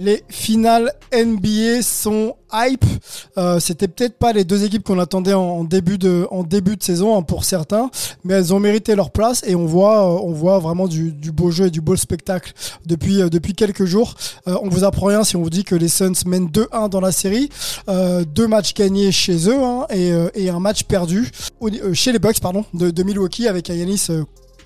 Les finales NBA sont hype. Euh, C'était peut-être pas les deux équipes qu'on attendait en, début de en début de saison hein, pour certains, mais elles ont mérité leur place et on voit euh, on voit vraiment du, beau jeu et du beau spectacle depuis euh, depuis quelques jours. On vous apprend rien si on vous dit que les Suns mènent 2-1 dans la série, deux matchs gagnés chez eux hein, et, et un match perdu chez les Bucks pardon de, Milwaukee avec Yanis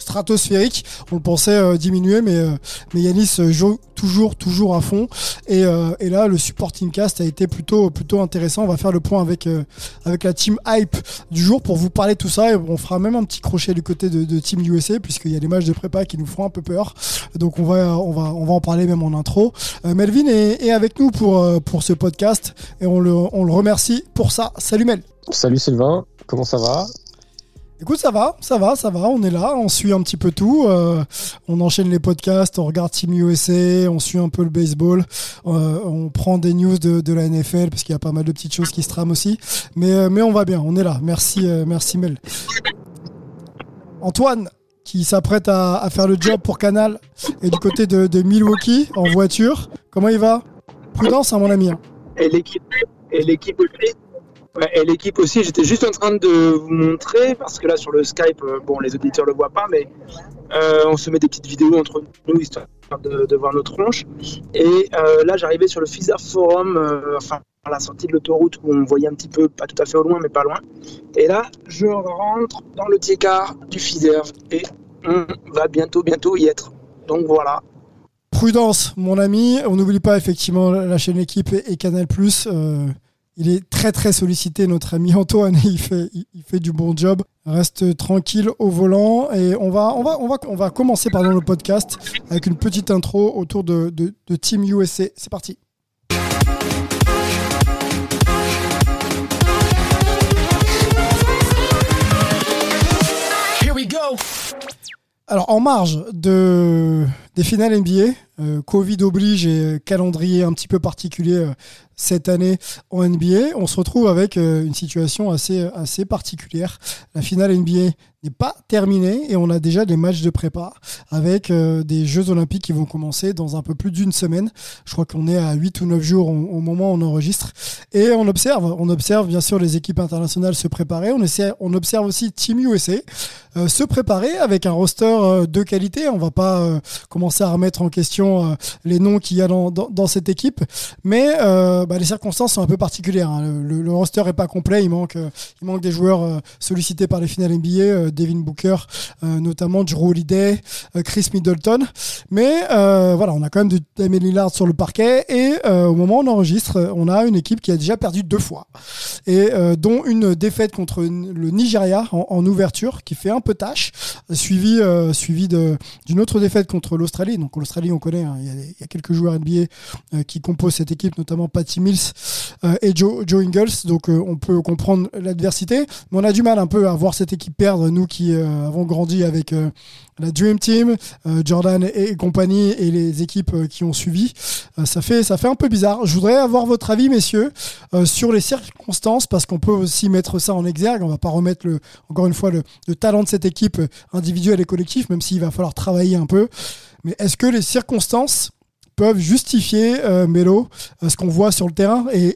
stratosphérique. On le pensait euh, diminuer, mais, euh, mais Yanis euh, joue toujours, toujours à fond. Et, là, le supporting cast a été plutôt, plutôt intéressant. On va faire le point avec, avec la team hype du jour pour vous parler de tout ça. Et on fera même un petit crochet du côté de, Team USA, puisqu'il y a des matchs de prépa qui nous feront un peu peur. Donc on va, on va, on va en parler même en intro. Melvin est, avec nous pour, pour ce podcast et on le, on le remercie pour ça. Salut Mel. Salut Sylvain, comment ça va? Écoute, ça va, ça va, ça va. On est là, on suit un petit peu tout. Euh, on enchaîne les podcasts, on regarde Team USA, on suit un peu le baseball, euh, on prend des news de, la NFL parce qu'il y a pas mal de petites choses qui se trament aussi. Mais, euh, on va bien, on est là. Merci, merci Mel. Antoine, qui s'apprête à, faire le job pour Canal, et du côté de, Milwaukee en voiture. Comment il va? Prudence, hein, mon ami. hein. Et l'équipe aussi. Ouais, et l'équipe aussi, j'étais juste en train de vous montrer, parce que là sur le Skype, euh, bon, les auditeurs le voient pas, mais euh, on se met des petites vidéos entre nous, histoire de, voir nos tronches. Et euh, là, j'arrivais sur le Fizer Forum, euh, enfin, à la sortie de l'autoroute, où on voyait un petit peu, pas tout à fait au loin, mais pas loin. Et là, je rentre dans le petit car du Fizer, et on va bientôt, bientôt y être. Donc voilà. Prudence, mon ami. On n'oublie pas effectivement la chaîne équipe et, Canal+. Euh, il est très très sollicité, notre ami Antoine. Il fait, il, fait du bon job. Reste tranquille au volant et on va, on va, on va, on va commencer pardon le podcast avec une petite intro autour de, de, de Team USA. C'est parti. Alors, en marge de, des finales NBA, euh, Covid oblige et calendrier un petit peu particulier euh, cette année en NBA, on se retrouve avec euh, une situation assez, assez particulière. La finale NBA n'est pas terminée et on a déjà des matchs de prépa avec euh, des Jeux Olympiques qui vont commencer dans un peu plus d'une semaine. Je crois qu'on est à 8 ou 9 jours au, moment où on enregistre. Et on observe, on observe bien sûr les équipes internationales se préparer. On, observe aussi Team USA euh, se préparer avec un roster euh, de qualité. On va pas euh, à remettre en question euh, les noms qu'il y a dans, cette équipe, mais euh, bah, les circonstances sont un peu particulières. hein. Le, le- roster est pas complet. Il manque, euh, il manque des joueurs sollicités par les finales NBA, Devin Booker, notamment Drew Holiday, Chris Middleton. Mais voilà, on a quand même de Damien Lillard sur le parquet et au moment où on enregistre, on a une équipe qui a déjà perdu deux fois et dont une défaite contre le Nigeria en, ouverture qui fait un peu tâche, suivi suivi d'une autre défaite contre l'Australie. Donc l'Australie, on connaît, hein, il y, a, quelques joueurs NBA euh, qui composent cette équipe, notamment Patty Mills euh, et Joe, Joe Ingles. Donc euh, on peut comprendre l'adversité, mais on a du mal un peu à voir cette équipe perdre. Nous qui avons grandi avec la Dream Team, Jordan et, compagnie et les équipes qui ont suivi, ça fait ça fait un peu bizarre. Je voudrais avoir votre avis, messieurs, sur les circonstances, parce qu'on peut aussi mettre ça en exergue. On va pas remettre le, encore une fois le, le talent de cette équipe individuelle et collectif, même s'il va falloir travailler un peu. Mais est-ce que les circonstances peuvent justifier euh, Melo, euh, ce qu'on voit sur le terrain et,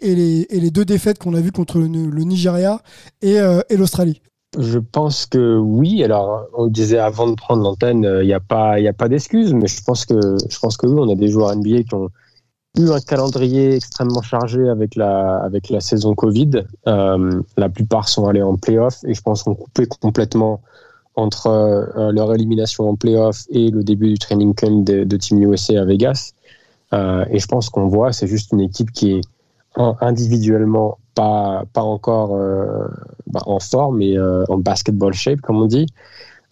les, deux défaites qu'on a vues contre le, Nigeria et, euh, et l'Australie? Je pense que oui. Alors, on disait avant de prendre l'antenne, il n'y a pas, d'excuses, mais je pense que, je oui, on a des joueurs NBA qui ont, eu un calendrier extrêmement chargé avec la, saison Covid. Euh, la plupart sont allés en playoff et je pense qu'on coupait complètement entre euh, leur élimination en playoff et le début du training camp de, Team USA à Vegas. Euh, et je pense qu'on voit, c'est juste une équipe qui est individuellement pas, pas encore euh, bah, en forme et euh, en basketball shape, comme on dit.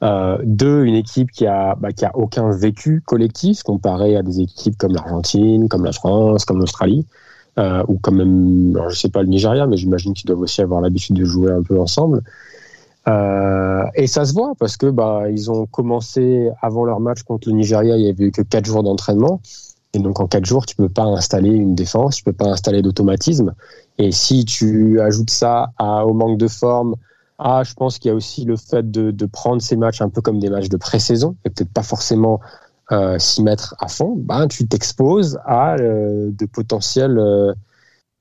Euh, deux, une équipe qui a, bah, qui a aucun vécu collectif comparé à des équipes comme l'Argentine, comme la France, comme l'Australie, euh, ou comme même, alors je sais pas le Nigeria, mais j'imagine qu'ils doivent aussi avoir l'habitude de jouer un peu ensemble. Euh, et ça se voit parce que bah ils ont commencé avant leur match contre le Nigeria, il y avait eu que quatre jours d'entraînement. Et donc en quatre jours, tu peux pas installer une défense, tu peux pas installer d'automatisme. Et si tu ajoutes ça à, au manque de forme, ah, je pense qu'il y a aussi le fait de, de, prendre ces matchs un peu comme des matchs de pré-saison et peut-être pas forcément euh, s'y mettre à fond. Ben, tu t'exposes à euh, de potentiels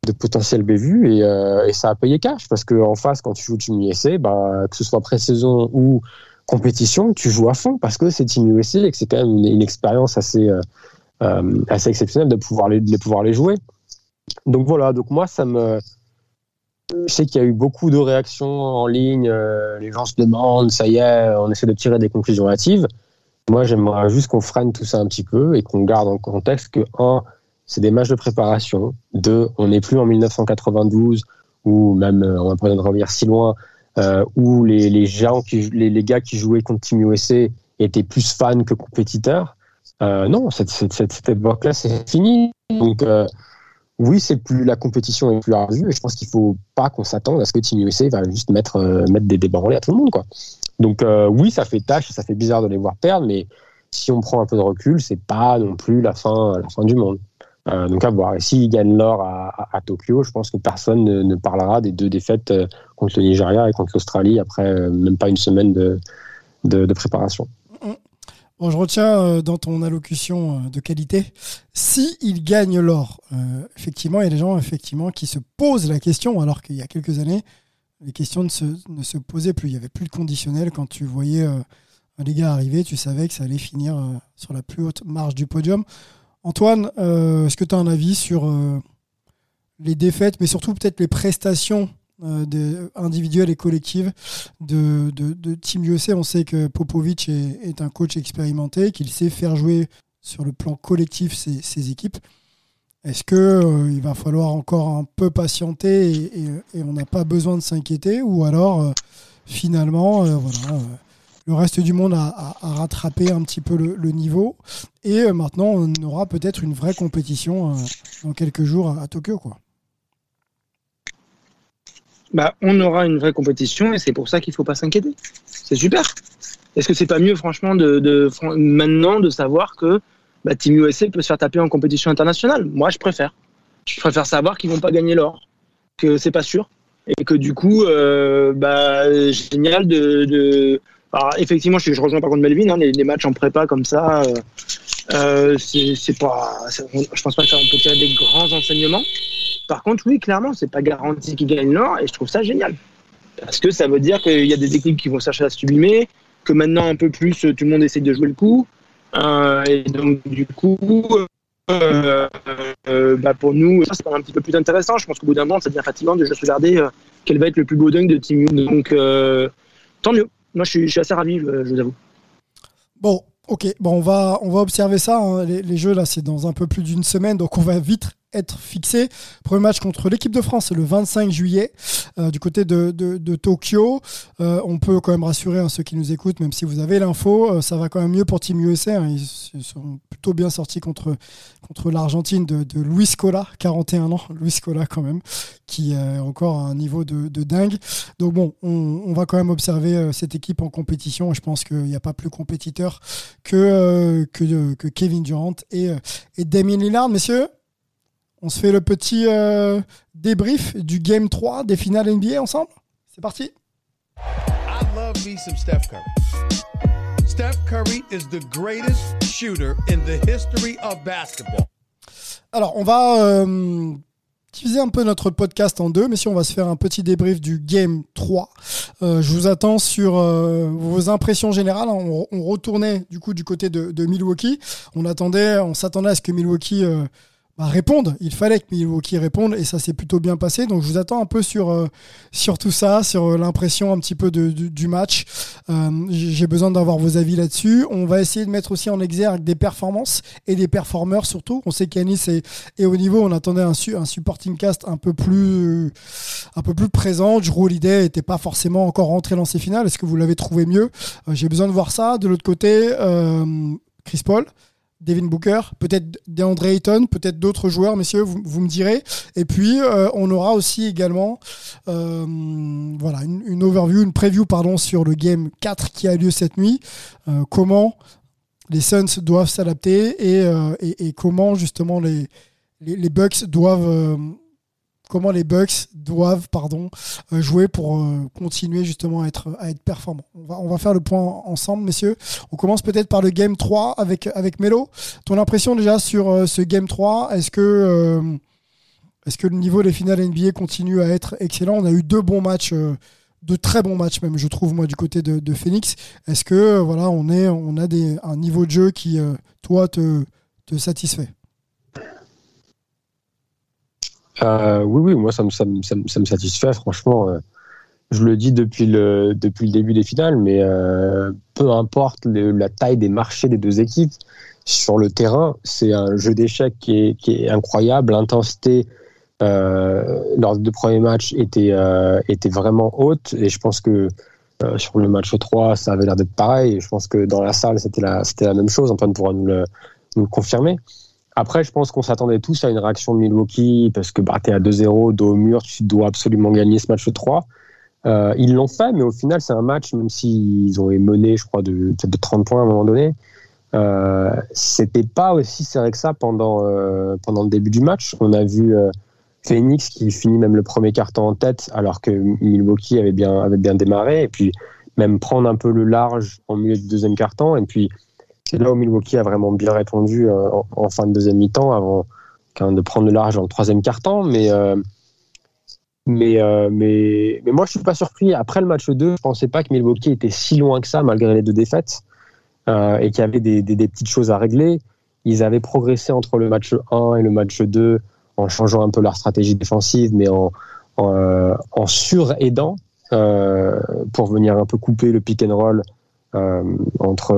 de potentiels bévues et, euh, et, ça a payé cash parce que en face, quand tu joues Team USA, ben, que ce soit pré-saison ou compétition, tu joues à fond parce que c'est Team USA et que c'est quand même une, expérience assez euh, assez exceptionnelle de pouvoir les, de pouvoir les jouer. Donc voilà, donc moi ça me je sais qu'il y a eu beaucoup de réactions en ligne. Euh, les gens se demandent, ça y est, on essaie de tirer des conclusions hâtives. Moi, j'aimerais juste qu'on freine tout ça un petit peu et qu'on garde en contexte que, un, c'est des matchs de préparation. Deux, on n'est plus en 1992 ou même, euh, on va pas revenir si loin, euh, où les, gens qui, les, gars qui jouaient contre Team USA étaient plus fans que compétiteurs. Euh, non, cette, cette, cette époque-là, c'est fini. Donc, oui, c'est plus la compétition est plus ardue et je pense qu'il faut pas qu'on s'attende à ce que Team USA va juste mettre mettre des débranlés à tout le monde quoi. Donc oui, ça fait tâche, ça fait bizarre de les voir perdre, mais si on prend un peu de recul, c'est pas non plus la fin la fin du monde. Euh, donc à voir. Et s'ils gagnent l'or à, Tokyo, je pense que personne ne, parlera des deux défaites euh, contre le Nigeria et contre l'Australie après euh, même pas une semaine de, de, préparation. Bon, je retiens dans ton allocution de qualité, si gagne l'or, effectivement, il y a des gens effectivement qui se posent la question, alors qu'il y a quelques années, les questions ne se, ne se, posaient plus. Il n'y avait plus de conditionnel. Quand tu voyais les gars arriver, tu savais que ça allait finir sur la plus haute marge du podium. Antoine, est-ce que tu as un avis sur les défaites, mais surtout peut-être les prestations euh, individuelles et collectives de, Team USA. On sait que Popovic est, un coach expérimenté, qu'il sait faire jouer sur le plan collectif ses, équipes. Est-ce qu'il euh, va falloir encore un peu patienter et, on n'a pas besoin de s'inquiéter? Ou alors, euh, finalement, euh, voilà, le reste du monde a, rattrapé un petit peu le, niveau et maintenant on aura peut-être une vraie compétition dans quelques jours à, Tokyo quoi bah, on aura une vraie compétition et c'est pour ça qu'il ne faut pas s'inquiéter. C'est super. Est-ce que c'est pas mieux, franchement, de, maintenant de savoir que bah, Team USA peut se faire taper en compétition internationale? Moi, je préfère. Je préfère savoir qu'ils vont pas gagner l'or, que c'est pas sûr et que du coup, euh, bah, génial de... Alors, effectivement, je, rejoins par contre Melvin, hein, les, matchs en prépa comme ça, euh, euh, c'est pas. Je pense pas qu'on peut tirer des grands enseignements. Par contre, oui, clairement, c'est pas garanti qu'ils gagnent l'or et je trouve ça génial. Parce que ça veut dire qu'il y a des équipes qui vont chercher à sublimer, que maintenant un peu plus tout le monde essaie de jouer le coup. Euh, et donc, du coup, euh, bah pour nous, ça c'est un petit peu plus intéressant. Je pense qu'au bout d'un moment, ça devient fatigant de juste regarder quel va être le plus beau dunk de Team. Donc, tant mieux. Moi, je suis, assez ravi, je, je vous avoue. Bon, ok. Bon, on va, on va observer ça. Hein. Les, les, jeux, là, c'est dans un peu plus d'une semaine. Donc, on va vite être fixé. Premier match contre l'équipe de France, c'est le 25 juillet euh, du côté de, de, de Tokyo. Euh, on peut quand même rassurer hein, ceux qui nous écoutent, même si vous avez l'info, euh, ça va quand même mieux pour Team USA. Hein. Ils sont plutôt bien sortis contre, contre l'Argentine de, de Luis Scola, 41 ans, Luis Scola quand même, qui a encore un niveau de, dingue. Donc bon, on, on, va quand même observer cette équipe en compétition. Je pense qu'il n'y a pas plus compétiteur que, que, que Kevin Durant et, et Damien Lillard. Messieurs, on se fait le petit euh, débrief du Game 3 des finales NBA ensemble C'est parti I love me some Steph Curry. Steph Curry is the greatest shooter in the history of basketball. Alors, on va euh, diviser un peu notre podcast en deux, mais si on va se faire un petit débrief du Game 3. Euh, je vous attends sur euh, vos impressions générales. On, on, retournait du coup du côté de, de Milwaukee. On attendait, on s'attendait à ce que Milwaukee bah. Il fallait que Milwaukee réponde et ça s'est plutôt bien passé. Donc je vous attends un peu sur, euh, sur tout ça, sur euh, l'impression un petit peu de, du match. Euh, j'ai besoin d'avoir vos avis là-dessus. On va essayer de mettre aussi en exergue des performances et des performeurs surtout. On sait qu'Anis est, est, au niveau. On attendait un, un supporting cast un peu plus, un peu plus présent. Drew Holiday n'était pas forcément encore rentré dans ses finales. Est-ce que vous l'avez trouvé mieux? J'ai besoin de voir ça. De l'autre côté, Chris Paul. Devin Booker, peut-être DeAndre Ayton, peut-être d'autres joueurs, messieurs, vous, me direz. Et puis, euh, on aura aussi également euh, voilà, une, overview, une preview pardon, sur le Game 4 qui a lieu cette nuit. Euh, comment les Suns doivent s'adapter et, comment justement les Bucks doivent comment les Bucks doivent pardon, euh, jouer pour euh, continuer justement à être, performants. On va, faire le point ensemble, messieurs. On commence peut-être par le Game 3 avec, avec Melo. Ton impression déjà sur euh, ce Game 3 Est-ce que, le niveau des finales NBA continue à être excellent? On a eu deux bons matchs de très bons matchs même je trouve moi du côté de, Phoenix est-ce que voilà on a un niveau de jeu qui toi te, te satisfait? Euh, oui, oui, moi ça me, satisfait, franchement. Euh, je le dis depuis le, début des finales, mais euh, peu importe la taille des marchés des deux équipes, sur le terrain, c'est un jeu d'échecs qui est, incroyable. L'intensité lors des deux premiers matchs était, vraiment haute, et je pense que sur le match 3, ça avait l'air d'être pareil. Je pense que dans la salle, c'était la, même chose. Antoine pourra nous le confirmer. Après, je pense qu'on s'attendait tous à une réaction de Milwaukee parce que bah, tu es à 2-0, dos au mur, tu dois absolument gagner ce match 3. Euh, ils l'ont fait, mais au final, c'est un match, même s'ils ont mené, je crois, de, de 30 points à un moment donné, euh, c'était pas aussi serré que ça pendant, euh, pendant le début du match. On a vu euh, Phoenix qui finit même le premier carton en tête, alors que Milwaukee avait bien, avait bien démarré, et puis même prendre un peu le large en milieu du deuxième carton, et puis c'est là où Milwaukee a vraiment bien répondu euh, en, fin de deuxième mi-temps avant de prendre le large en troisième quart-temps. Mais, euh, mais, euh, mais, mais moi, je suis pas surpris. Après le match 2, je pensais pas que Milwaukee était si loin que ça, malgré les deux défaites, et qu'il y avait des, des, petites choses à régler. Ils avaient progressé entre le match 1 et le match 2 en changeant un peu leur stratégie défensive, mais en, en, en sur-aidant pour venir un peu couper le pick and roll euh, entre,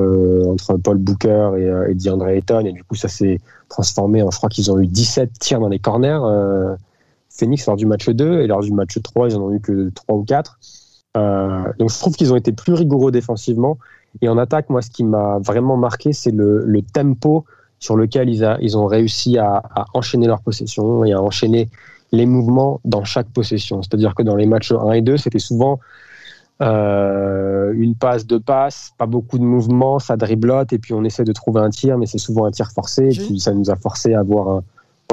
entre Paul Booker et, euh, et DeAndre Ayton. Et du coup, ça s'est transformé en, je crois qu'ils ont eu 17 tirs dans les corners. Euh, Phoenix lors du match 2 et lors du match 3, ils en ont eu que 3 ou 4. Euh, donc je trouve qu'ils ont été plus rigoureux défensivement. Et en attaque, moi, ce qui m'a vraiment marqué, c'est le, le, tempo sur lequel ils, a, ils ont réussi à, à, enchaîner leur possession et à enchaîner les mouvements dans chaque possession. C'est-à-dire que dans les matchs 1 et 2, c'était souvent euh, une passe, deux passes, pas beaucoup de mouvements, ça driblote et puis on essaie de trouver un tir, mais c'est souvent un tir forcé et puis ça nous a forcé à avoir un.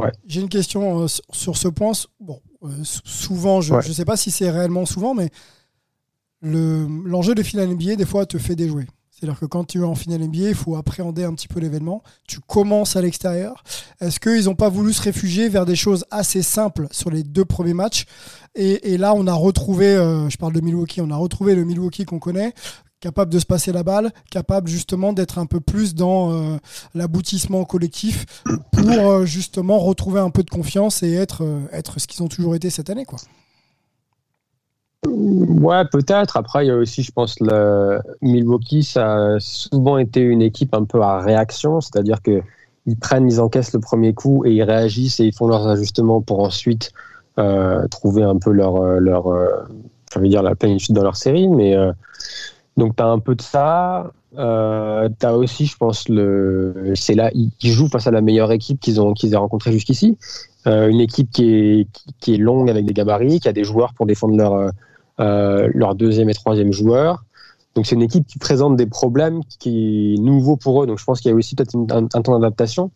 Ouais. J'ai une question euh, sur ce point. Bon, euh, souvent, je ne sais pas si c'est réellement souvent, mais l'enjeu de finale NBA, des fois, te fait déjouer. C'est-à-dire que quand tu es en finale NBA, il faut appréhender un petit peu l'événement. Tu commences à l'extérieur. Est-ce qu'ils n'ont pas voulu se réfugier vers des choses assez simples sur les deux premiers matchs? Et, là, on a retrouvé, euh, je parle de Milwaukee, on a retrouvé le Milwaukee qu'on connaît, capable de se passer la balle, capable justement d'être un peu plus dans euh, l'aboutissement collectif pour euh, justement retrouver un peu de confiance et être, être ce qu'ils ont toujours été cette année. Quoi. Ouais, peut-être. Après, il y a aussi, je pense, le Milwaukee, ça a souvent été une équipe un peu à réaction, c'est-à-dire que ils prennent, ils encaissent le premier coup et ils réagissent et ils font leurs ajustements pour ensuite euh, trouver un peu leur, euh, leur euh, dire la plénitude dans leur série. Mais donc, tu as un peu de ça. Euh, tu as aussi, je pense, le, c'est là, ils jouent face à la meilleure équipe qu'ils ont, qu'ils aient rencontrée jusqu'ici. une équipe qui est, qui est longue avec des gabarits, qui a des joueurs pour défendre leur euh, leur deuxième et troisième joueur. Donc c'est une équipe qui présente des problèmes qui est nouveau pour eux. Donc je pense qu'il y a aussi peut-être un, temps d'adaptation.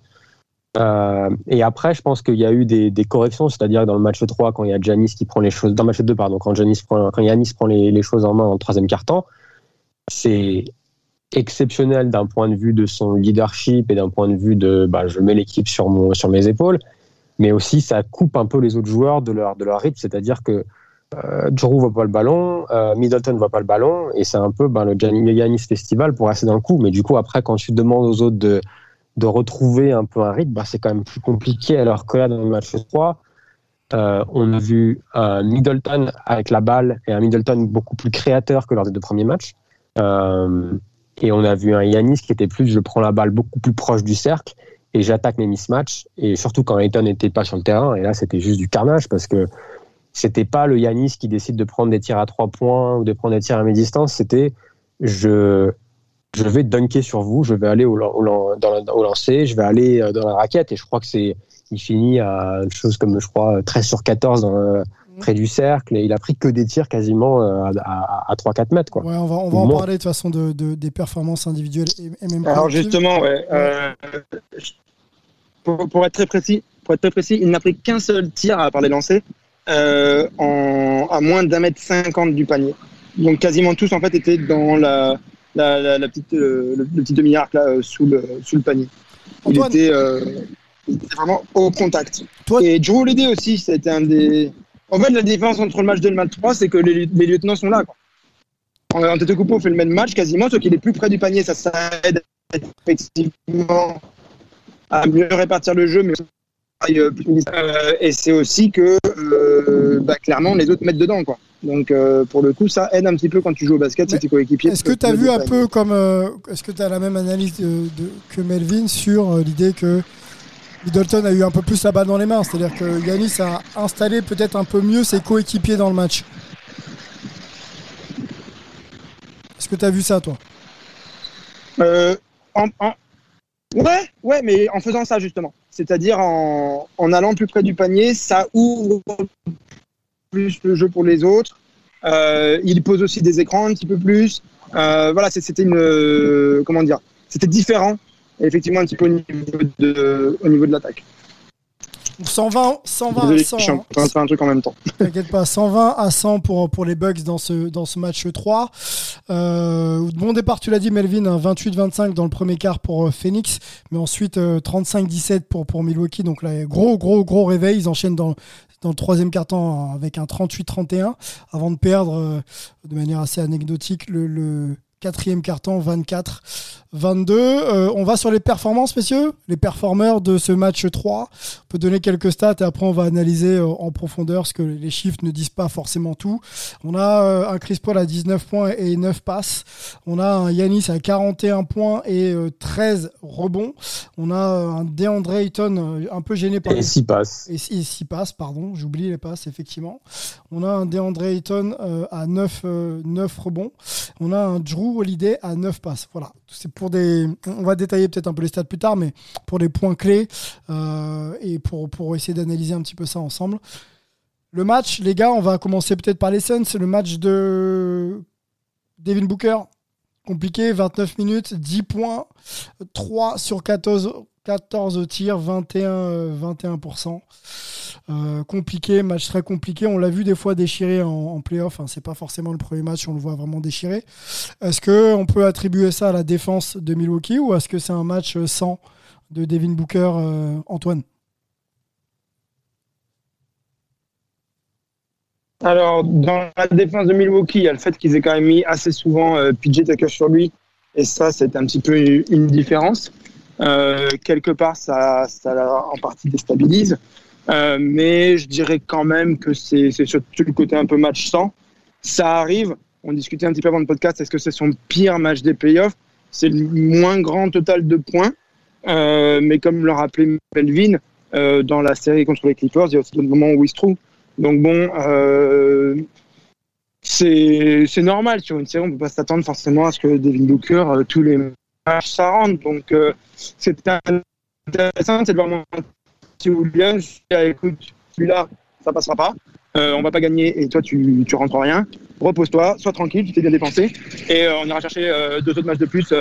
Euh, et après, je pense qu'il y a eu des, corrections, c'est-à-dire dans le match 3, quand il y a Janis qui prend les choses, dans le match 2, pardon, quand Janis prend, quand Yanis prend les, choses en main en troisième quart-temps, c'est exceptionnel d'un point de vue de son leadership et d'un point de vue de, bah, je mets l'équipe sur sur mes épaules, mais aussi ça coupe un peu les autres joueurs de leur, de leur rythme, c'est-à-dire que euh, Drew voit pas le ballon, euh, Middleton voit pas le ballon, et c'est un peu ben, le Giannis Festival pour rester dans le coup. Mais du coup, après, quand tu demandes aux autres de, retrouver un peu un rythme, bah, c'est quand même plus compliqué. Alors que là, dans le match 3, euh, on a vu un Middleton avec la balle et un Middleton beaucoup plus créateur que lors des deux premiers matchs. Euh, et on a vu un Yanis qui était plus, je prends la balle beaucoup plus proche du cercle et j'attaque mes mismatchs. Et surtout quand Ayton n'était pas sur le terrain. Et là, c'était juste du carnage parce que c'était pas le Yanis qui décide de prendre des tirs à trois points ou de prendre des tirs à mi-distance. C'était je, je vais dunker sur vous, je vais aller au, au, dans au lancer, je vais aller euh, dans la raquette. Et je crois que c'est, il finit à une chose comme, je crois, 13 sur 14 dans, mhm. près du cercle. Et il a pris que des tirs quasiment euh, à, à, 3-4 mètres. Quoi. Ouais, on va, on va en parler de toute façon de, de, des performances individuelles et, même Alors justement, ouais, euh, pour, pour, être très précis, pour être très précis, il n'a pris qu'un seul tir à part les lancers euh, en, à moins d'un mètre cinquante du panier. Donc quasiment tous en fait étaient dans la, la, la, petite, euh, le, petit demi-arc là euh, sous le, sous le panier. Il était, euh, il était, vraiment au contact. Toi... Et Joe Holiday aussi, c'était un des. En fait, la différence entre le match 2 et le match 3, c'est que les, les, lieutenants sont là. Quoi. En, en tête on fait le même match quasiment, sauf qu'il est plus près du panier. Ça, ça aide effectivement à mieux répartir le jeu, mais et c'est aussi que euh, bah, clairement les autres mettent dedans quoi. Donc euh, pour le coup ça aide un petit peu quand tu joues au basket, c'est tes coéquipiers. Est-ce que tu as vu un peu comme est-ce que tu as la même analyse de, que Melvin sur l'idée que Middleton a eu un peu plus la balle dans les mains, c'est-à-dire que Yanis a installé peut-être un peu mieux ses coéquipiers dans le match. Est-ce que tu as vu ça toi? En, Ouais, ouais, mais en faisant ça justement c'est-à-dire en, allant plus près du panier, ça ouvre plus le jeu pour les autres. Euh, il pose aussi des écrans un petit peu plus. Euh, voilà, c'était une euh, comment dire, c'était différent. effectivement, un petit peu au niveau de, au niveau de l'attaque. 120, 120 à 100. Je suis en train de faire un truc en même temps. T'inquiète pas, 120 à 100 pour, pour les Bucks dans ce, dans ce match 3. Euh, bon départ, tu l'as dit, Melvin, 28-25 dans le premier quart pour euh, Phoenix, mais ensuite 35-17 euh, pour, pour Milwaukee. Donc là, gros, gros, gros réveil. Ils enchaînent dans, dans le troisième quart-temps avec un 38-31 avant de perdre de manière assez anecdotique le, le quatrième carton 24 22 euh, on va sur les performances messieurs. Les performeurs de ce match 3 on peut donner quelques stats et après on va analyser euh, en profondeur ce que les chiffres ne disent pas forcément tout. On a euh, un Chris Paul à 19 points et 9 passes. On a un Yanis à 41 points et 13 rebonds. On a un DeAndre Ayton un peu gêné par et 6 passes. Et 6 passes pardon. J'oublie les passes effectivement. On a un DeAndre Ayton à 9, 9 rebonds. On a un Drew Holiday à 9 passes. Voilà. C'est pour des. On va détailler peut-être un peu les stats plus tard, mais pour les points clés euh, et pour, pour essayer d'analyser un petit peu ça ensemble. Le match, les gars, on va commencer peut-être par les Suns. C'est le match de Devin Booker. Compliqué, 29 minutes, 10 points, 3 sur 14, 14 tirs, 21, 21%. Euh, compliqué, match très compliqué. On l'a vu des fois déchirer en, en playoff. Hein. C'est pas forcément le premier match, on le voit vraiment déchirer. Est-ce qu'on peut attribuer ça à la défense de Milwaukee ou est-ce que c'est un match sans de Devin Booker, euh, Antoine? Alors, dans la défense de Milwaukee, il y a le fait qu'ils aient quand même mis assez souvent euh, PJ Tucker sur lui. Et ça, c'est un petit peu une différence. Euh, quelque part, ça, ça en partie déstabilise. Euh, mais je dirais quand même que c'est surtout le côté un peu match sans. Ça arrive. On discutait un petit peu avant le podcast. Est-ce que c'est son pire match des playoffs? C'est le moins grand total de points. Euh, mais comme le rappelait Melvin, dans la série contre les Clippers, il y a aussi le moment où il se trouve. Donc bon, euh, c'est normal sur une série. On ne peut pas s'attendre forcément à ce que Devin Booker, euh, tous les matchs, ça rentre. Donc c'est intéressant, c'est voir si Williams, écoute, celui-là, ça passera pas. Euh, on va pas gagner et toi tu, tu rentres rien. Repose-toi, sois tranquille, tu t'es bien dépensé et euh, on ira chercher euh, deux autres matchs de plus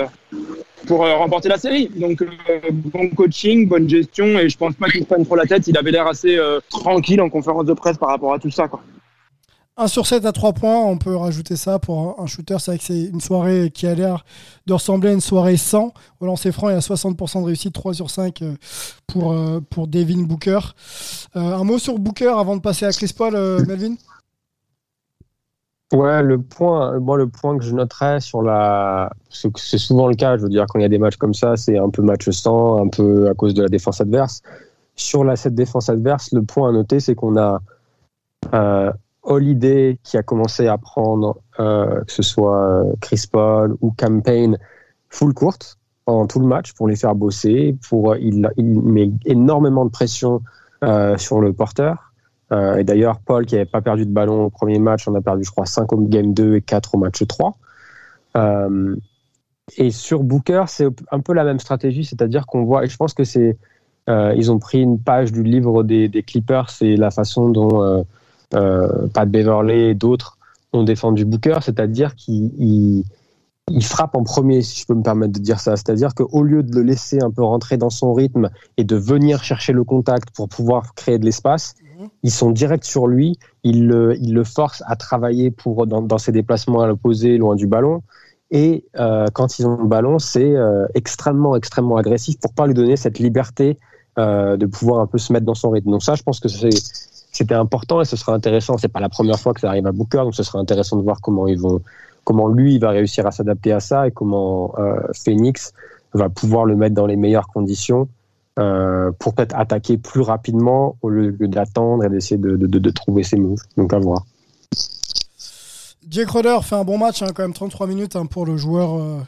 pour remporter la série. Donc bon coaching, bonne gestion et je pense pas qu'il se prenne trop la tête. Il avait l'air assez tranquille en conférence de presse par rapport à tout ça. Quoi. 1 sur 7 à 3 points, on peut rajouter ça pour un shooter. C'est vrai que c'est une soirée qui a l'air de ressembler à une soirée 100. Au lancer franc, il y a 60% de réussite, 3 sur 5 euh, pour, euh, pour Devin Booker. Euh, un mot sur Booker avant de passer à Chris Paul, Melvin? Ouais, le point, moi, le point que je noterais sur la, c'est souvent le cas, je veux dire, quand il y a des matchs comme ça, c'est un peu match sans, un peu à cause de la défense adverse. Sur la, cette défense adverse, le point à noter, c'est qu'on a Holiday qui a commencé à prendre, euh, que ce soit Chris Paul ou Campaign, full courte pendant tout le match pour les faire bosser. Pour, il, il met énormément de pression euh, sur le porteur. Euh, et d'ailleurs, Paul, qui n'avait pas perdu de ballon au premier match, on a perdu, je crois, 5 au game 2 et 4 au match 3. Euh, et sur Booker, c'est un peu la même stratégie, c'est-à-dire qu'on voit, et je pense que c'est, euh, ils ont pris une page du livre des, Clippers, c'est la façon dont euh, euh, Pat Beverley et d'autres ont défendu Booker, c'est-à-dire qu'ils il frappe en premier, si je peux me permettre de dire ça. C'est-à-dire qu'au lieu de le laisser un peu rentrer dans son rythme et de venir chercher le contact pour pouvoir créer de l'espace, ils sont directs sur lui, ils le, forcent à travailler pour, dans, ses déplacements à l'opposé, loin du ballon. Et euh, quand ils ont le ballon, c'est euh, extrêmement, extrêmement agressif pour pas lui donner cette liberté euh, de pouvoir un peu se mettre dans son rythme. Donc ça, je pense que c'était important et ce sera intéressant. C'est pas la première fois que ça arrive à Booker, donc ce sera intéressant de voir comment ils vont, comment lui va réussir à s'adapter à ça et comment euh, Phoenix va pouvoir le mettre dans les meilleures conditions euh, pour peut-être attaquer plus rapidement au lieu d'attendre et d'essayer de, de, de, trouver ses moves. Donc à voir. Jake Roder fait un bon match, hein, quand même 33 minutes hein, pour le joueur euh,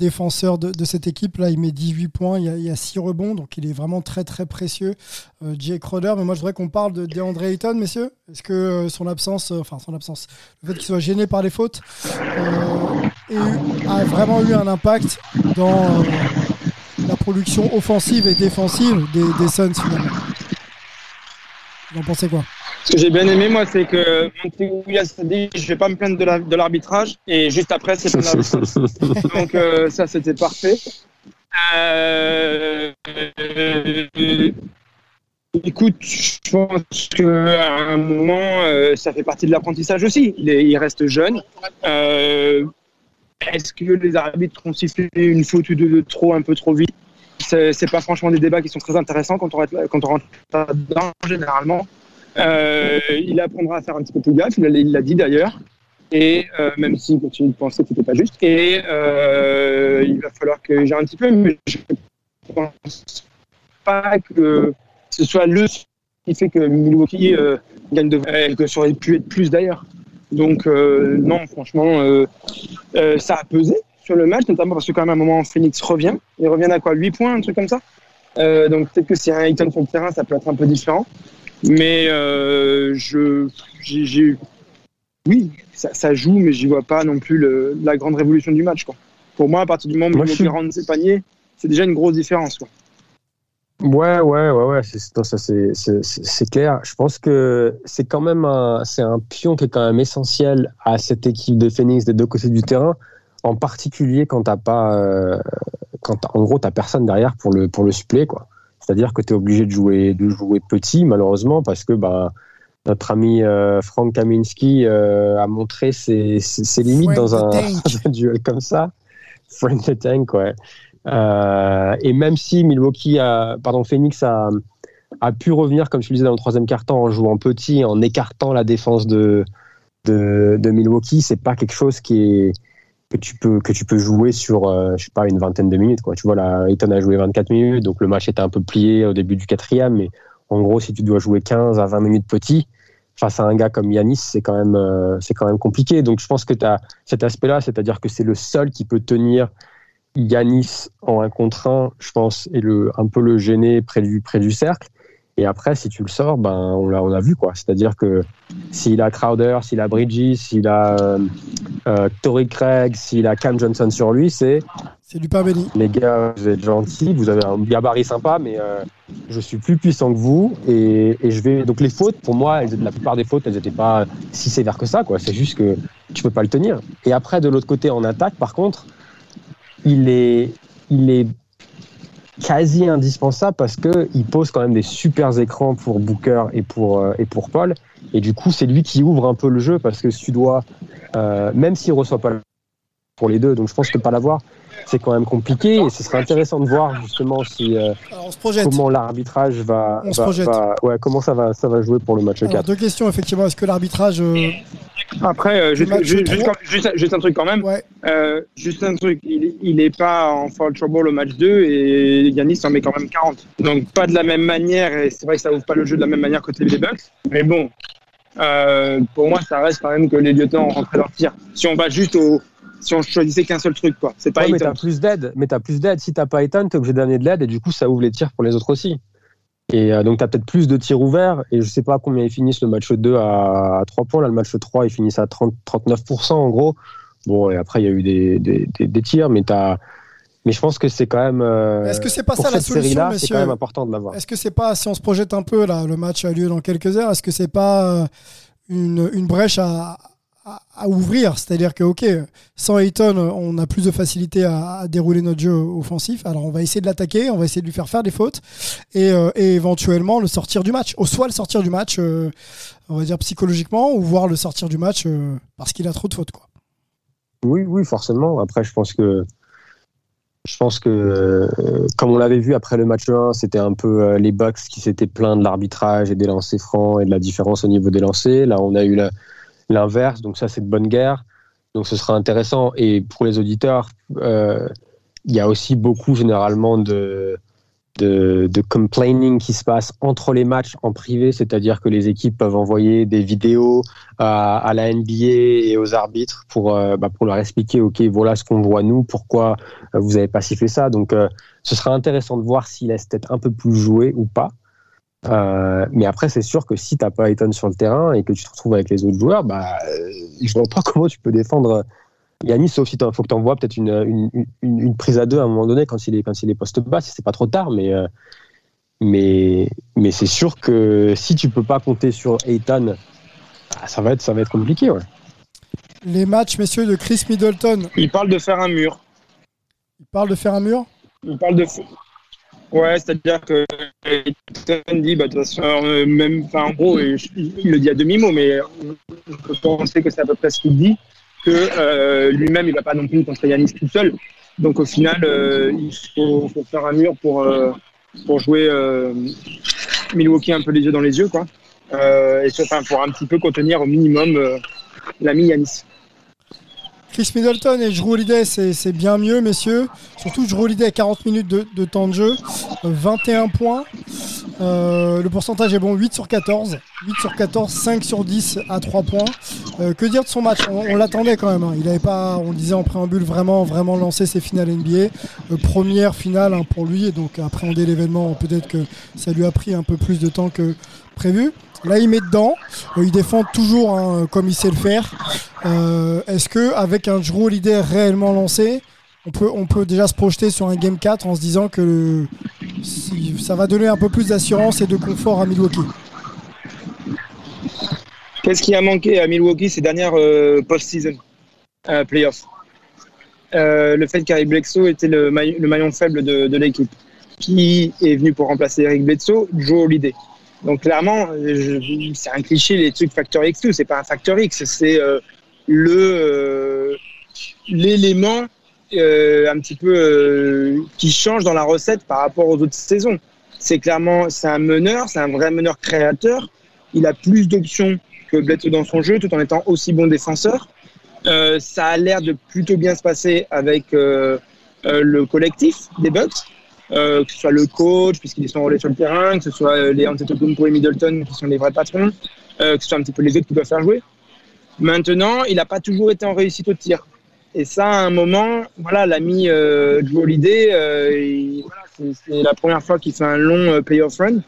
défenseur de, cette équipe. Là, il met 18 points, il y, a, il y a 6 rebonds, donc il est vraiment très très précieux, euh, Jake Roder. Mais moi, je voudrais qu'on parle de DeAndre Ayton, messieurs. Est-ce que euh, son absence, enfin son absence, le fait qu'il soit gêné par les fautes, a vraiment eu un impact dans la production offensive et défensive des, des Suns finalement? Vous en pensez quoi? Ce que j'ai bien aimé, moi, c'est que Monty Williams a dit je vais pas me plaindre de l'arbitrage, et juste après, c'est. Donc, euh, ça, c'était parfait. Euh, écoute, je pense qu'à un moment, euh, ça fait partie de l'apprentissage aussi. Il, est, il, reste jeune. Est-ce que les arbitres ont sifflé une faute ou deux de trop, un peu trop vite? C'est pas franchement des débats qui sont très intéressants quand on rentre, quand on rentre dedans généralement. Euh, il apprendra à faire un petit peu plus gaffe, il l'a dit d'ailleurs. Et euh, même s'il continue de penser que c'était pas juste. Et euh, il va falloir que j'ai un petit peu, mais je pense pas que ce soit le qui fait que Milwaukee euh, gagne de que ça aurait pu être plus d'ailleurs. Donc non, franchement, ça a pesé sur le match, notamment parce que quand même à un moment Phoenix revient. Il revient à quoi? 8 points, un truc comme ça? Donc peut-être que si un Ayton sur le terrain, ça peut être un peu différent. Mais euh, je, j'ai, oui, ça, ça, joue, mais j'y vois pas non plus le, la grande révolution du match. Quoi. Pour moi, à partir du moment où il rentre ses paniers, c'est déjà une grosse différence. Quoi. Ouais, ouais, ouais, ouais, c'est clair. Je pense que c'est quand même un, c'est un pion qui est quand même essentiel à cette équipe de Phoenix des deux côtés du terrain en particulier quand t'as pas, euh, quand en gros t'as personne derrière pour le pour le suppléer quoi. C'est-à-dire que tu es obligé de jouer de jouer petit malheureusement parce que bah notre ami euh, Frank Kaminski euh, a montré ses, ses, ses limites dans un, un, duel comme ça. Frank the Tank, ouais. Euh, et même si Milwaukee, a, pardon, Phoenix a, a pu revenir, comme je le disais dans le troisième quart-temps, en jouant petit, en écartant la défense de, de, de Milwaukee, c'est pas quelque chose qui est, que tu peux que tu peux jouer sur euh, je sais pas une vingtaine de minutes quoi. Tu vois là Ayton a joué 24 minutes donc le match était un peu plié au début du quatrième mais en gros si tu dois jouer 15 à 20 minutes petit face à un gars comme Yanis c'est quand même euh, c'est quand même compliqué. Donc je pense que tu as cet aspect là c'est-à-dire que c'est le seul qui peut tenir Yanis en un contre un je pense et le un peu le gêner près du près du cercle et après, si tu le sors, ben, on l'a, on a vu quoi. C'est-à-dire que s'il a Crowder, s'il a Bridges, s'il a euh, euh, Tory Craig, s'il a Cam Johnson sur lui, c'est. C'est du pain béni. Les gars, vous êtes gentils, vous avez un gabarit sympa, mais euh, je suis plus puissant que vous. Et, et, je vais. Donc les fautes, pour moi, elles, la plupart des fautes, elles n'étaient pas si sévères que ça, quoi. C'est juste que tu peux pas le tenir. Et après, de l'autre côté, en attaque, par contre, il est, il est quasi indispensable parce que il pose quand même des super écrans pour Booker et pour euh, et pour Paul et du coup c'est lui qui ouvre un peu le jeu parce que si tu dois euh, même s'il reçoit pas pour les deux. Donc je pense que pas l'avoir, c'est quand même compliqué et ce serait intéressant de voir justement si euh, Alors, on se projette. comment l'arbitrage va, On se va- projette. va- ouais, comment ça va ça va jouer pour le match Alors, 4. deux questions, effectivement. Est-ce que l'arbitrage. euh, Après, euh, juste, match juste, trois. juste, quand- juste- juste un truc quand même. Ouais, Euh, juste un truc, il, il est pas en foul trouble au match 2 et Yanis en met quand même 40. Donc pas de la même manière et c'est vrai que ça ouvre pas le jeu de la même manière côté les Bucks. Mais bon, euh, pour moi ça reste quand même que les lieutenants ont rentré leur tir. Si on va juste au, si on choisissait qu'un seul truc quoi, c'est pas Ouais, mais t'as plus d'aide. Mais t'as plus d'aide. Si t'as pas Ethan, t'es obligé d'amener de l'aide et du coup, ça ouvre les tirs pour les autres aussi. Et euh, donc, t'as peut-être plus de tirs ouverts. Et je sais pas combien ils finissent le match 2 à, à 3 points. Là, le match 3, ils finissent à 30, 39% en gros. Bon, et après, il y a eu des, des, des, des tirs, mais t'as. Mais je pense que c'est quand même. euh, Est-ce que c'est pas pour ça la solution, c'est quand même important de l'avoir. Est-ce que c'est pas, si on se projette un peu, là, le match a lieu dans quelques heures, est-ce que c'est pas euh, une, une brèche à, à, ouvrir C'est-à-dire que, ok, sans Ayton, on a plus de facilité à, dérouler notre jeu offensif. Alors, on va essayer de l'attaquer, on va essayer de lui faire faire des fautes et, euh, éventuellement le sortir du match. Soit le sortir du match, euh, on va dire psychologiquement, ou voir le sortir du match euh, parce qu'il a trop de fautes, quoi. Oui, oui, forcément. Après, je pense que. Je pense que, comme on l'avait vu après le match 1, c'était un peu les Bucks qui s'étaient plaints de l'arbitrage et des lancers francs et de la différence au niveau des lancers. Là, on a eu la- l'inverse, donc ça, c'est de bonne guerre. Donc, ce sera intéressant. Et pour les auditeurs, euh, il y a aussi beaucoup, généralement, de, de, complaining qui se passe entre les matchs en privé, c'est-à-dire que les équipes peuvent envoyer des vidéos à, la NBA et aux arbitres pour, euh, bah, pour leur expliquer, OK, voilà ce qu'on voit nous, pourquoi euh, vous n'avez pas sifflé ça. Donc, ce sera intéressant de voir s'il laisse peut-être un peu plus jouer ou pas. Euh, mais après, c'est sûr que si tu n'as pas Ayton sur le terrain et que tu te retrouves avec les autres joueurs, bah, euh, je vois pas comment tu peux défendre Yannis, sauf si il faut que tu envoies peut-être une, une, une, une prise à deux à un moment donné quand il est, quand il est poste bas, si c'est pas trop tard. Mais, euh, mais, mais c'est sûr que si tu peux pas compter sur Ayton, bah, ça, va être, ça va être compliqué. Ouais. Les matchs, messieurs, de Chris Middleton, Il parle de faire un mur. il parle de faire un mur? Il parle de. Ouais, c'est-à-dire que Ayton dit, bah, de toute façon, euh, même, enfin, en gros, et je- il le dit à demi-mot, mais on on peut penser que c'est à peu près ce qu'il dit, que euh, lui-même, il va pas non plus contre Yanis tout seul. Donc au final, euh, il faut, faut faire un mur pour, euh, pour jouer euh, Milwaukee un peu les yeux dans les yeux, quoi. Euh, et enfin, pour un petit peu contenir au minimum euh, l'ami Yanis. Chris Middleton et Drew Holiday, c'est bien mieux, messieurs. Surtout Drew Holiday à 40 minutes de, de temps de jeu, euh, 21 points. Euh, le pourcentage est bon, 8 sur 14. 8 sur 14, 5 sur 10 à 3 points. Euh, que dire de son match? On, on l'attendait quand même. hein. Il avait pas, on le disait en préambule, vraiment, vraiment lancé ses finales NBA. Euh, première finale hein, pour lui, et donc appréhender l'événement, peut-être que ça lui a pris un peu plus de temps que prévu. Là, il met dedans. Euh, il défend toujours hein, comme il sait le faire. Euh, Est-ce que avec un Drew Holiday réellement lancé, on peut, déjà se projeter sur un Game 4 en se disant que ça va donner un peu plus d'assurance et de confort à Milwaukee? Qu'est-ce qui a manqué à Milwaukee ces dernières euh, post-season playoffs? Le fait qu'Eric Bledsoe était le, maillon faible de, de l'équipe. Qui est venu pour remplacer Eric Bledsoe? Joe Holiday. Donc clairement, c'est un cliché les trucs Factor X tout, c'est pas un Factor X, c'est euh, le euh, l'élément euh, un petit peu qui change dans la recette par rapport aux autres saisons. C'est clairement c'est un meneur, c'est un vrai meneur créateur. Il a plus d'options que Bledsoe dans son jeu, tout en étant aussi bon défenseur. Ça a l'air de plutôt bien se passer avec le collectif des Bucks, euh, que ce soit le coach, puisqu'ils sont relais sur le terrain, que ce soit euh, les Antetokounmpo et Middleton, qui sont les vrais patrons, euh, que ce soit un petit peu les autres qui doivent faire jouer. Maintenant, il n'a pas toujours été en réussite au tir. Et ça, à un moment, voilà, l'ami euh, Drew Holiday, euh, c'est la première fois qu'il fait un long playoff run.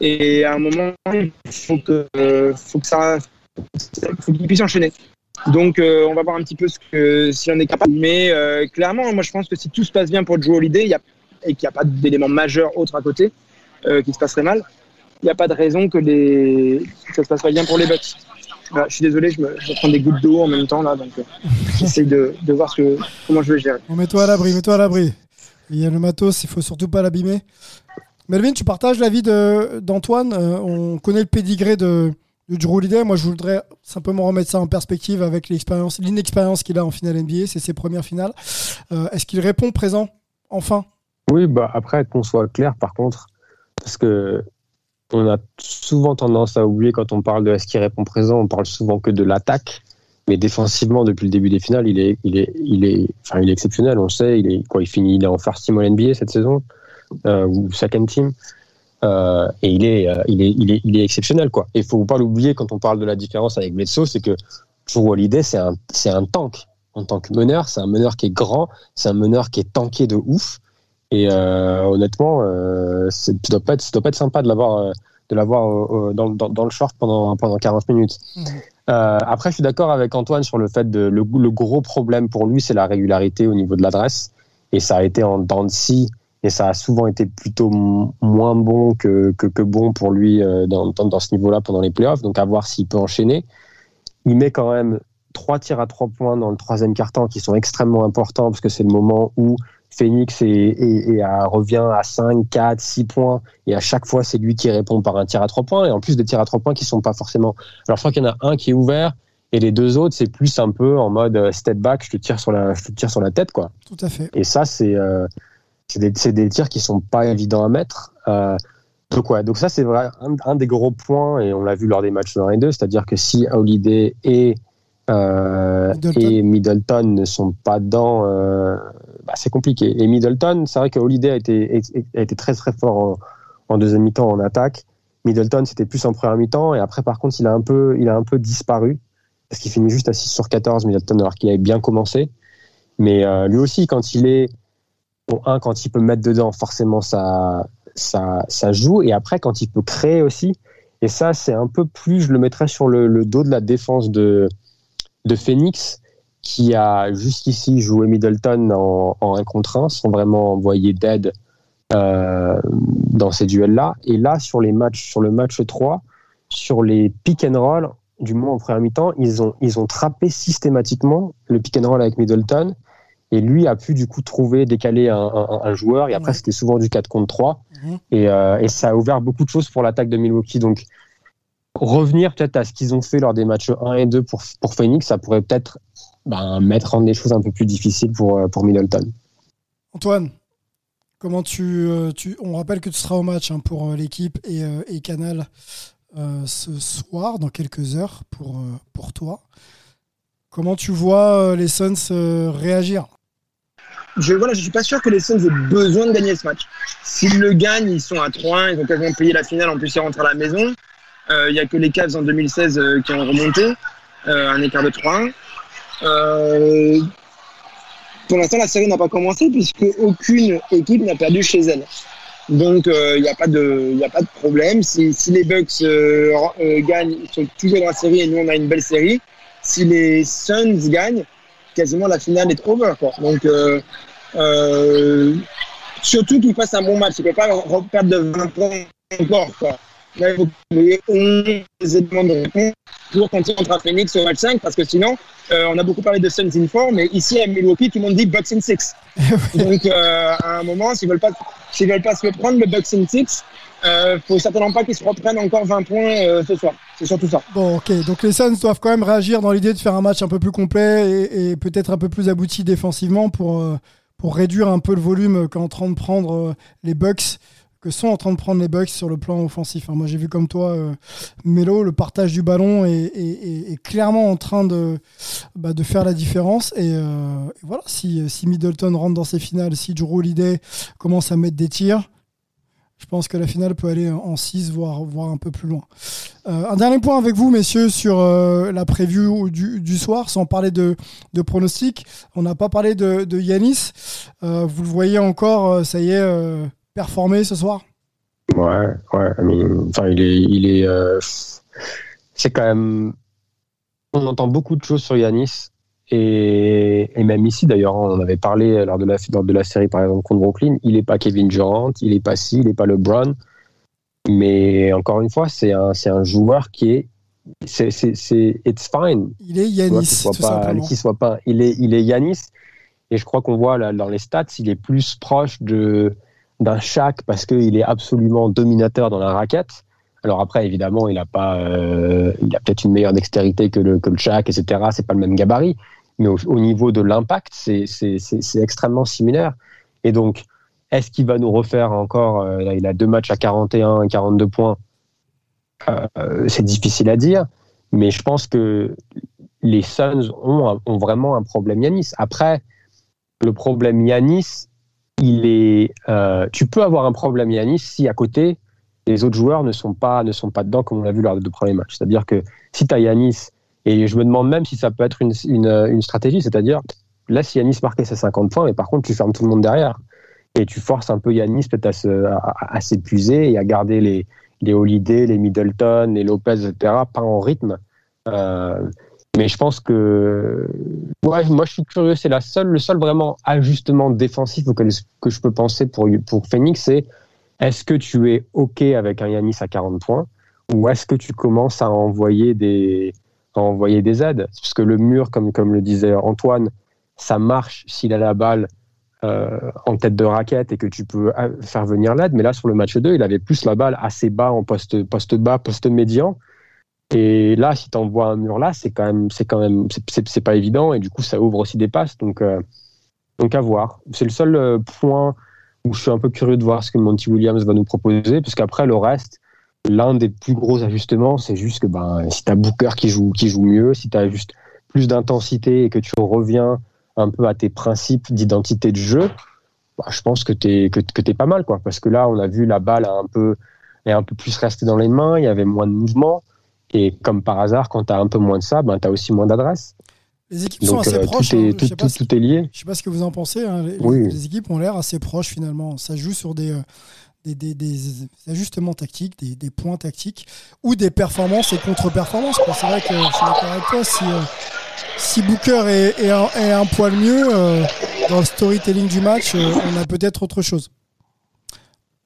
Et à un moment, il faut que, faut que ça, faut qu'il puisse enchaîner. Donc, on va voir un petit peu ce que, si on est capable. Mais clairement, moi, je pense que si tout se passe bien pour Drew Holiday, il y a, et qu'il n'y a pas d'éléments majeurs autres à côté euh, qui se passerait mal, il n'y a pas de raison que, les, que ça se passe pas bien pour les Bucks. Voilà, je suis désolé, je me, je prends des gouttes d'eau en même temps là, donc euh, j'essaye de, de voir ce que, comment je vais gérer. Bon, Mets-toi à l'abri, mets-toi à l'abri. Il y a le matos, il faut surtout pas l'abîmer. Melvin, tu partages l'avis d'Antoine. Euh, on connaît le pédigré de, de Drew Holiday. Moi, je voudrais simplement remettre ça en perspective avec l'expérience, l'inexpérience qu'il a en finale NBA. C'est ses premières finales. Euh, est-ce qu'il répond présent enfin? Oui, bah après qu'on soit clair, par contre, parce que on a souvent tendance à oublier quand on parle de est-ce qu'il répond présent, on parle souvent que de l'attaque. Mais défensivement, depuis le début des finales, il est, il est, il est, enfin, il est exceptionnel. On sait. Il est quoi Il finit, il est en first team NBA cette saison euh, ou second team. Euh, et il est, euh, il est, il est, il est exceptionnel quoi. Et faut pas l'oublier quand on parle de la différence avec Bledsoe, c'est que Drew Holiday c'est un, c'est un tank en tant que meneur. C'est un meneur qui est grand, c'est un meneur qui est tanké de ouf. Et euh, honnêtement, euh, ça doit pas être, ça doit pas être sympa de l'avoir, euh, de l'avoir dans, dans, dans, le short pendant pendant 40 minutes. Mmh. après, je suis d'accord avec Antoine sur le fait de le, le gros problème pour lui, c'est la régularité au niveau de l'adresse. Et ça a été en dents de scie et ça a souvent été plutôt moins bon que, que, que bon pour lui euh, dans, dans, dans, ce niveau-là pendant les playoffs. Donc à voir s'il peut enchaîner. Il met quand même trois tirs à trois points dans le troisième quart-temps qui sont extrêmement importants parce que c'est le moment où Phoenix est, est, est à, revient à 5, 4, 6 points et à chaque fois c'est lui qui répond par un tir à trois points et en plus des tirs à trois points qui sont pas forcément. Alors je crois qu'il y en a un qui est ouvert et les deux autres c'est plus un peu en mode euh, step back, je te tire sur la, je te tire sur la tête quoi. Tout à fait. Et ça c'est euh, des, des, tirs qui sont pas évidents à mettre. Euh, donc ouais, donc ça c'est un, un, des gros points et on l'a vu lors des matchs 1 et 2, c'est-à-dire que si Holiday et euh, Middleton. et Middleton ne sont pas dedans, euh, bah, c'est compliqué. Et Middleton, c'est vrai que Holiday a été, a été très très fort en, en deuxième mi-temps en attaque. Middleton c'était plus en première mi-temps et après par contre il a un peu, il a un peu disparu parce qu'il finit juste à 6 sur 14 Middleton alors qu'il avait bien commencé. Mais euh, lui aussi quand il est Bon, un, quand il peut mettre dedans, forcément, ça, ça, ça joue. Et après, quand il peut créer aussi. Et ça, c'est un peu plus, je le mettrais sur le, le, dos de la défense de, de Phoenix, qui a jusqu'ici joué Middleton en, en 1 contre 1, sans vraiment envoyer d'aide euh, dans ces duels-là. Et là, sur les matchs, sur le match 3, sur les pick and roll, du moins en première mi-temps, ils ont, ils ont trappé systématiquement le pick and roll avec Middleton et lui a pu du coup trouver, décaler un, un, un joueur. Et après, c'était souvent du 4 contre 3. Mmh. Et, euh, et, ça a ouvert beaucoup de choses pour l'attaque de Milwaukee. Donc, revenir peut-être à ce qu'ils ont fait lors des matchs 1 et 2 pour, pour Phoenix, ça pourrait peut-être ben, mettre en des choses un peu plus difficiles pour, euh, pour Middleton. Antoine, comment tu, euh, tu, On rappelle que tu seras au match hein, pour l'équipe et, et, Canal ce soir, dans quelques heures, pour, pour toi. Comment tu vois les Suns réagir? Je voilà, je suis pas sûr que les Suns aient besoin de gagner ce match. S'ils le gagnent, ils sont à 3-1, ils ont quasiment payé la finale, en plus ils rentrent à la maison. Il euh, n'y a que les Cavs en 2016 euh, qui ont remonté, euh, un écart de 3-1. pour l'instant, la série n'a pas commencé puisque aucune équipe n'a perdu chez elle. Donc il n'y a, a pas de problème. Si, les Bucks gagnent, ils sont toujours dans la série et nous on a une belle série. Si les Suns gagnent, quasiment la finale est over. Quoi. Donc, euh, euh, surtout qu'il fasse un bon match. Il ne peut pas perdre de 20 points encore. Quoi. Là, il faut trouver 11 éléments de réponse pour continuer contre Phoenix au match 5 parce que sinon, euh, on a beaucoup parlé de Suns in 4, mais ici à Milwaukee, tout le monde dit Bucks in 6. Donc, euh, à un moment, s'ils ne veulent, pas, veulent pas se prendre le Bucks in 6, euh, faut certainement pas qu'ils se reprennent encore 20 points euh, ce soir. C'est surtout ça. Bon, ok. Donc les Suns doivent quand même réagir dans l'idée de faire un match un peu plus complet et, et peut-être un peu plus abouti défensivement pour, euh, pour réduire un peu le volume qu'en train de prendre les Bucks que sont en train de prendre les Bucks sur le plan offensif. moi, j'ai vu comme toi, euh, Melo, le partage du ballon est, clairement en train de, bah, de faire la différence. Et, euh, voilà, si, Middleton rentre dans ses finales, si Drew Holiday commence à mettre des tirs, je pense que la finale peut aller en 6, voire, voire un peu plus loin. Euh, un dernier point avec vous, messieurs, sur la preview du, soir, sans parler de, de pronostics. On n'a pas parlé de, Yanis. Vous le voyez encore, ça y est, performer ce soir? Ouais, ouais. I mean, enfin, il est. Il est c'est quand même. On entend beaucoup de choses sur Yanis. Et, et, même ici, d'ailleurs, on avait parlé lors de, la, lors de la série, par exemple, contre Brooklyn, il n'est pas Kevin Durant, il n'est pas si, il n'est pas LeBron. Mais encore une fois, c'est un, un joueur qui est. C'est, c'est, it's fine. Il est Yanis, soit tout pas, simplement. soit pas, il est, il est Yanis. Et je crois qu'on voit là, dans les stats, il est plus proche de, d'un Shaq parce qu'il est absolument dominateur dans la raquette. Alors après, évidemment, il a pas, euh, il a peut-être une meilleure dextérité que le que le Shaq, etc. C'est pas le même gabarit, mais au, au niveau de l'impact, c'est extrêmement similaire. Et donc, est-ce qu'il va nous refaire encore euh, Il a deux matchs à 41 et 42 points. Euh, c'est difficile à dire, mais je pense que les Suns ont, ont vraiment un problème Yanis. Après, le problème Yanis, il est. euh, tu peux avoir un problème Yanis si à côté les autres joueurs ne sont pas ne sont pas dedans comme on l'a vu lors des deux premiers matchs. C'est-à-dire que si tu as Yanis et je me demande même si ça peut être une, une, stratégie, c'est-à-dire laisse Yanis marquer ses 50 points, mais par contre tu fermes tout le monde derrière et tu forces un peu Yanis peut-être à, se- à s'épuiser et à garder les les Holiday, les Middleton, les Lopez, etc. pas en rythme. Euh, mais je pense que moi je suis curieux. C'est la seule, le seul vraiment ajustement défensif que je peux penser pour pour Phoenix, c'est est-ce que tu es ok avec un Yanis à 40 points ou est-ce que tu commences à envoyer des à envoyer des aides? Parce que le mur, comme comme le disait Antoine, ça marche s'il a la balle euh, en tête de raquette et que tu peux euh, faire venir l'aide. Mais là, sur le match 2, il avait plus la balle assez bas en poste bas, poste médian. Et là, si tu envoies un mur là, c'est quand même, c'est quand même, c'est- pas évident. Et du coup, ça ouvre aussi des passes. Donc, euh, donc à voir. C'est le seul euh, point où je suis un peu curieux de voir ce que Monty Williams va nous proposer, parce qu'après le reste, l'un des plus gros ajustements, c'est juste que ben, si tu as Booker qui joue, qui joue mieux, si tu as juste plus d'intensité et que tu reviens un peu à tes principes d'identité de jeu, bah, je pense que tu es, que, que pas mal. Quoi, parce que là, on a vu la balle a un peu, est un peu plus restée dans les mains, il y avait moins de mouvement. Et comme par hasard, quand tu as un peu moins de ça, ben, tu as aussi moins d'adresse. Les équipes sont assez euh, proches. tout, hein. est, tout, est lié. Je sais pas ce que vous en pensez. hein. Les, Oui. les équipes ont l'air assez proches finalement. Ça joue sur des, euh, des, des- des ajustements tactiques, des, points tactiques ou des performances et contre-performances. C'est vrai que je suis d'accord avec toi. Si, euh, si Booker est, est un, est un poil mieux euh, dans le storytelling du match, on a peut-être autre chose.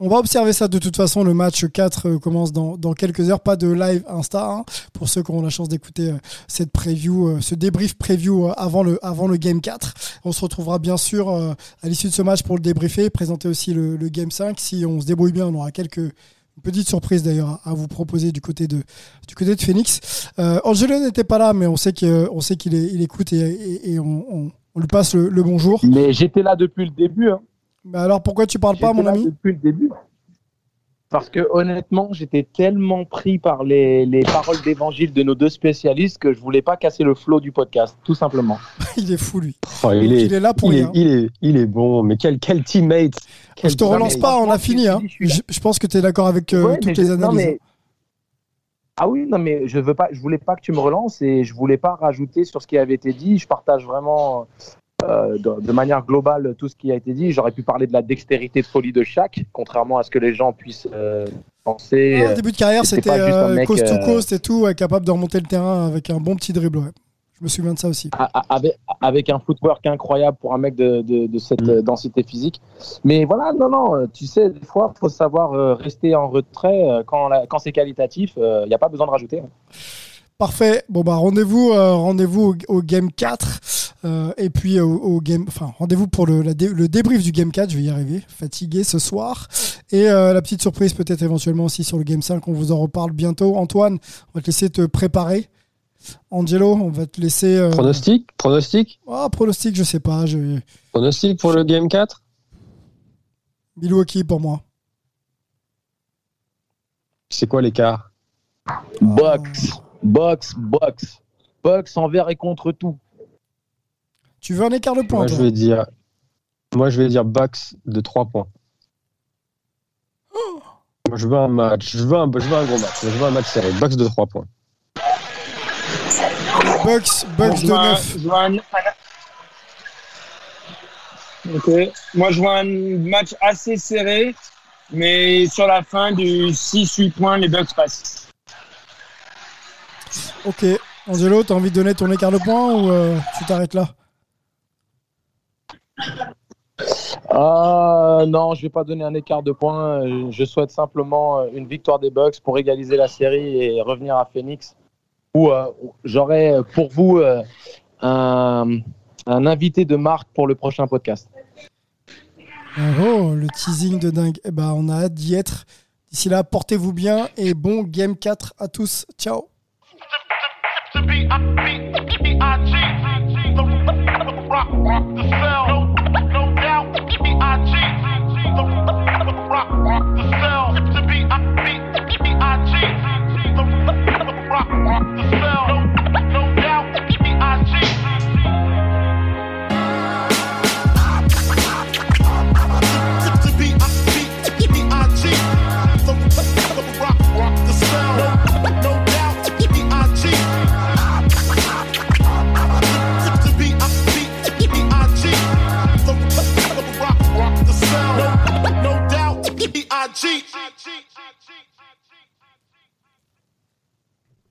On va observer ça de toute façon. Le match 4 euh, commence dans, quelques heures. Pas de live Insta hein, pour ceux qui auront la chance d'écouter euh, cette preview, euh, ce débrief preview avant le, Game 4. On se retrouvera bien sûr à l'issue de ce match pour le débriefer, présenter aussi le, Game 5. Si on se débrouille bien, on aura quelques petites surprises d'ailleurs à, vous proposer du côté de, du côté Phoenix. Angelo n'était pas là, mais on sait qu'il est- il écoute et, on, lui passe le, le bonjour. Mais j'étais là depuis le début. Hein. Mais alors pourquoi tu parles pas, mon ami Depuis le début. Parce que honnêtement, j'étais tellement pris par les, les paroles d'évangile de nos deux spécialistes que je voulais pas casser le flot du podcast, tout simplement. Il est fou lui. Oh, il, est, il est là pour il, est, il, est, il est bon, mais quel, quel teammate quel Je te relance teammate. pas, on a fini. je Hein. je pense que tu es d'accord avec euh, Ouais, toutes les je- non, analyses. mais- Ah oui, non, mais je veux pas, je voulais pas que tu me relances et je voulais pas rajouter sur ce qui avait été dit. Je partage vraiment euh, de, de manière globale tout ce qui a été dit. J'aurais pu parler de la dextérité de folie de chaque, contrairement à ce que les gens puissent euh, penser. Ah, début de carrière, c'était euh, coast to euh, coast et tout, ouais, capable de remonter le terrain avec un bon petit dribble. ouais. Je me souviens de ça aussi. avec, avec un footwork incroyable pour un mec de, de, de cette Mm. euh, densité physique. Mais voilà, non, non, euh, tu sais, des fois, il faut savoir euh, rester en retrait euh, quand, la- quand c'est qualitatif. Il n'y a pas besoin de rajouter. hein. Parfait. Bon bah rendez-vous, euh, rendez-vous au, au game 4 euh, et puis au, au game, enfin rendez-vous pour le, la dé- le débrief du game 4. Je vais y arriver. Fatigué ce soir et euh, la petite surprise peut-être éventuellement aussi sur le game 5. On vous en reparle bientôt. Antoine, on va te laisser te préparer. Angelo, on va te laisser. euh, Pronostic? Pronostic? Ah, pronostic, je sais pas. Je... Pronostic pour le Game 4 Milwaukee pour moi. C'est quoi l'écart? Box, box, box. Box envers et contre tout. Tu veux un écart de points Moi je vais dire Moi je vais dire Bucks de 3 points. Moi, je veux un match, je veux un, je veux un gros match, je veux un match serré. Bucks de 3 points. Bucks je de vois un- 9. je vois un- Ok. Moi, je vois un match assez serré, mais sur la fin du 6-8 points, les Bucks passent. Ok. Angelo, t'as envie de donner ton écart de points ou euh, tu t'arrêtes là? Ah non, je vais pas donner un écart de points. Je souhaite simplement euh, une victoire des Bucks pour égaliser la série et revenir à Phoenix. Où euh, j'aurai pour vous un, un invité de marque pour le prochain podcast. Oh, le teasing de dingue. Eh ben, on a hâte d'y être. D'ici là, portez-vous bien et bon Game 4 à tous. Ciao to be I The I G. Rock rock the cell. cheat. I cheat.